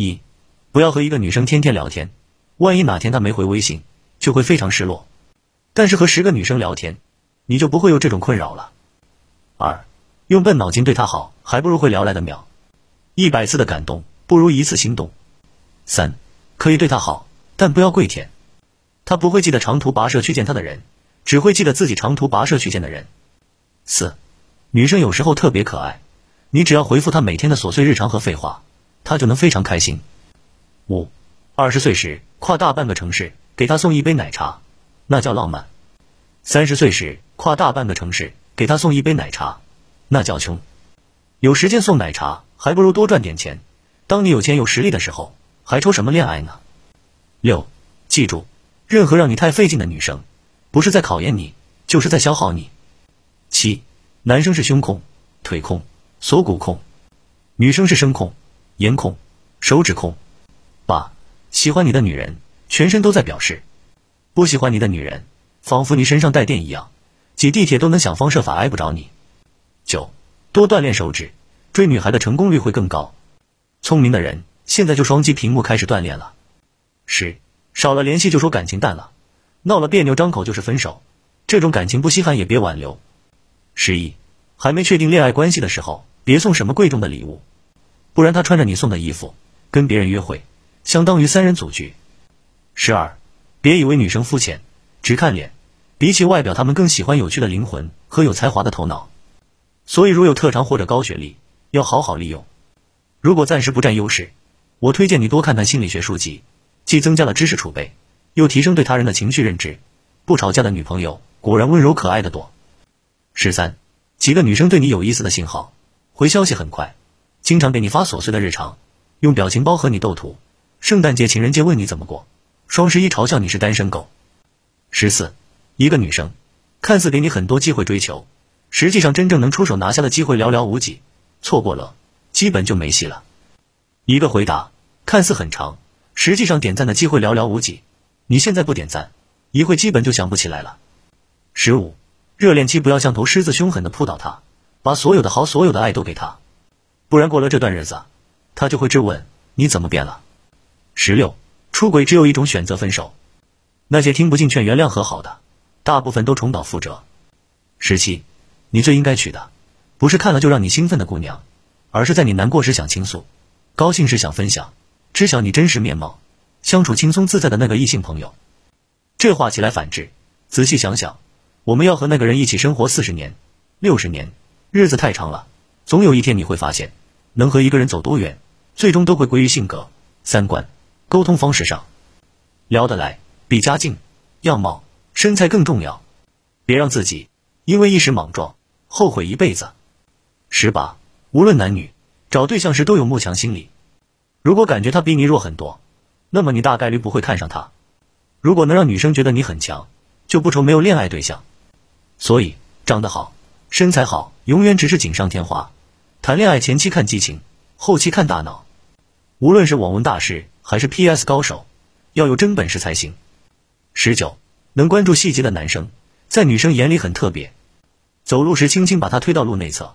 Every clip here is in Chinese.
一，不要和一个女生天天聊天，万一哪天她没回微信，就会非常失落。但是和十个女生聊天，你就不会有这种困扰了。二，用笨脑筋对她好，还不如会聊来的妙。一百次的感动，不如一次心动。三，可以对她好，但不要跪舔。她不会记得长途跋涉去见她的人，只会记得自己长途跋涉去见的人。四，女生有时候特别可爱，你只要回复她每天的琐碎日常和废话，他就能非常开心。五，二十岁时跨大半个城市给他送一杯奶茶，那叫浪漫；三十岁时跨大半个城市给他送一杯奶茶，那叫穷。有时间送奶茶。还不如多赚点钱。当你有钱有实力的时候，还愁什么恋爱呢？六，记住，任何让你太费劲的女生，不是在考验你，就是在消耗你。七，男生是胸控、腿控、锁骨控，女生是声控、颜控、手指控。八，喜欢你的女人，全身都在表示；不喜欢你的女人，仿佛你身上带电一样，挤地铁都能想方设法挨不着你。九，多锻炼手指。追女孩的成功率会更高。聪明的人现在就双击屏幕开始锻炼了。十少了联系就说感情淡了，闹了别扭张口就是分手，这种感情不稀罕也别挽留。十一还没确定恋爱关系的时候，别送什么贵重的礼物，不然他穿着你送的衣服跟别人约会，相当于三人组局。十二别以为女生肤浅，只看脸，比起外表，她们更喜欢有趣的灵魂和有才华的头脑。所以如有特长或者高学历。要好好利用。如果暂时不占优势，我推荐你多看看心理学书籍，既增加了知识储备，又提升对他人的情绪认知。不吵架的女朋友果然温柔可爱的多。十三，几个女生对你有意思的信号，回消息很快，经常给你发琐碎的日常，用表情包和你斗图。圣诞节、情人节问你怎么过，双十一嘲笑你是单身狗。十四，一个女生看似给你很多机会追求，实际上真正能出手拿下的机会寥寥无几。错过了，基本就没戏了。一个回答看似很长，实际上点赞的机会寥寥无几。你现在不点赞，一会基本就想不起来了。十五，热恋期不要像头狮子凶狠的扑倒他，把所有的好、所有的爱都给他，不然过了这段日子，他就会质问你怎么变了。十六，出轨只有一种选择，分手。那些听不进劝、原谅和好的，大部分都重蹈覆辙。十七，你最应该娶的。不是看了就让你兴奋的姑娘，而是在你难过时想倾诉，高兴时想分享，知晓你真实面貌，相处轻松自在的那个异性朋友。这话起来反智，仔细想想，我们要和那个人一起生活四十年、六十年，日子太长了，总有一天你会发现，能和一个人走多远，最终都会归于性格、三观、沟通方式上，聊得来比家境、样貌、身材更重要。别让自己因为一时莽撞后悔一辈子。十八，无论男女，找对象时都有慕强心理。如果感觉他比你弱很多，那么你大概率不会看上他。如果能让女生觉得你很强，就不愁没有恋爱对象。所以，长得好、身材好，永远只是锦上添花。谈恋爱前期看激情，后期看大脑。无论是网文大师还是 PS 高手，要有真本事才行。十九，能关注细节的男生，在女生眼里很特别。走路时轻轻把他推到路内侧。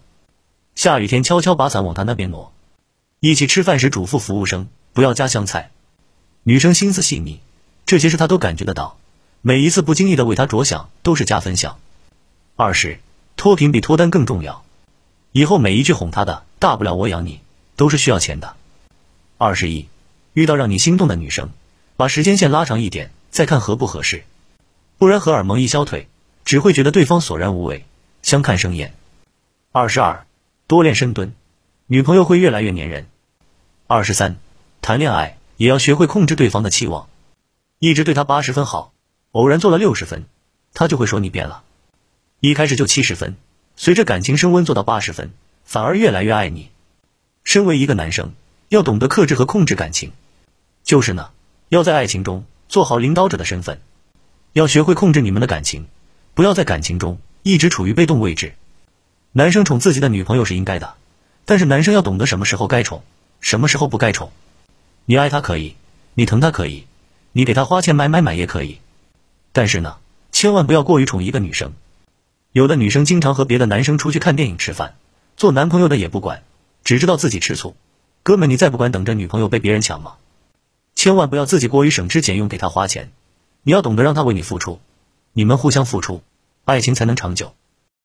下雨天，悄悄把伞往他那边挪；一起吃饭时，嘱咐服务生不要加香菜。女生心思细腻，这些事他都感觉得到。每一次不经意的为他着想，都是加分项。二是脱贫比脱单更重要。以后每一句哄他的“大不了我养你”，都是需要钱的。二十一，遇到让你心动的女生，把时间线拉长一点，再看合不合适。不然荷尔蒙一消退，只会觉得对方索然无味，相看生厌。二十二。多练深蹲，女朋友会越来越粘人。二十三，谈恋爱也要学会控制对方的期望，一直对他八十分好，偶然做了六十分，他就会说你变了。一开始就七十分，随着感情升温做到八十分，反而越来越爱你。身为一个男生，要懂得克制和控制感情，就是呢，要在爱情中做好领导者的身份，要学会控制你们的感情，不要在感情中一直处于被动位置。男生宠自己的女朋友是应该的，但是男生要懂得什么时候该宠，什么时候不该宠。你爱他可以，你疼他可以，你给他花钱买买买也可以，但是呢，千万不要过于宠一个女生。有的女生经常和别的男生出去看电影、吃饭，做男朋友的也不管，只知道自己吃醋，哥们，你再不管等着女朋友被别人抢吗？千万不要自己过于省吃俭用给她花钱，你要懂得让她为你付出，你们互相付出，爱情才能长久。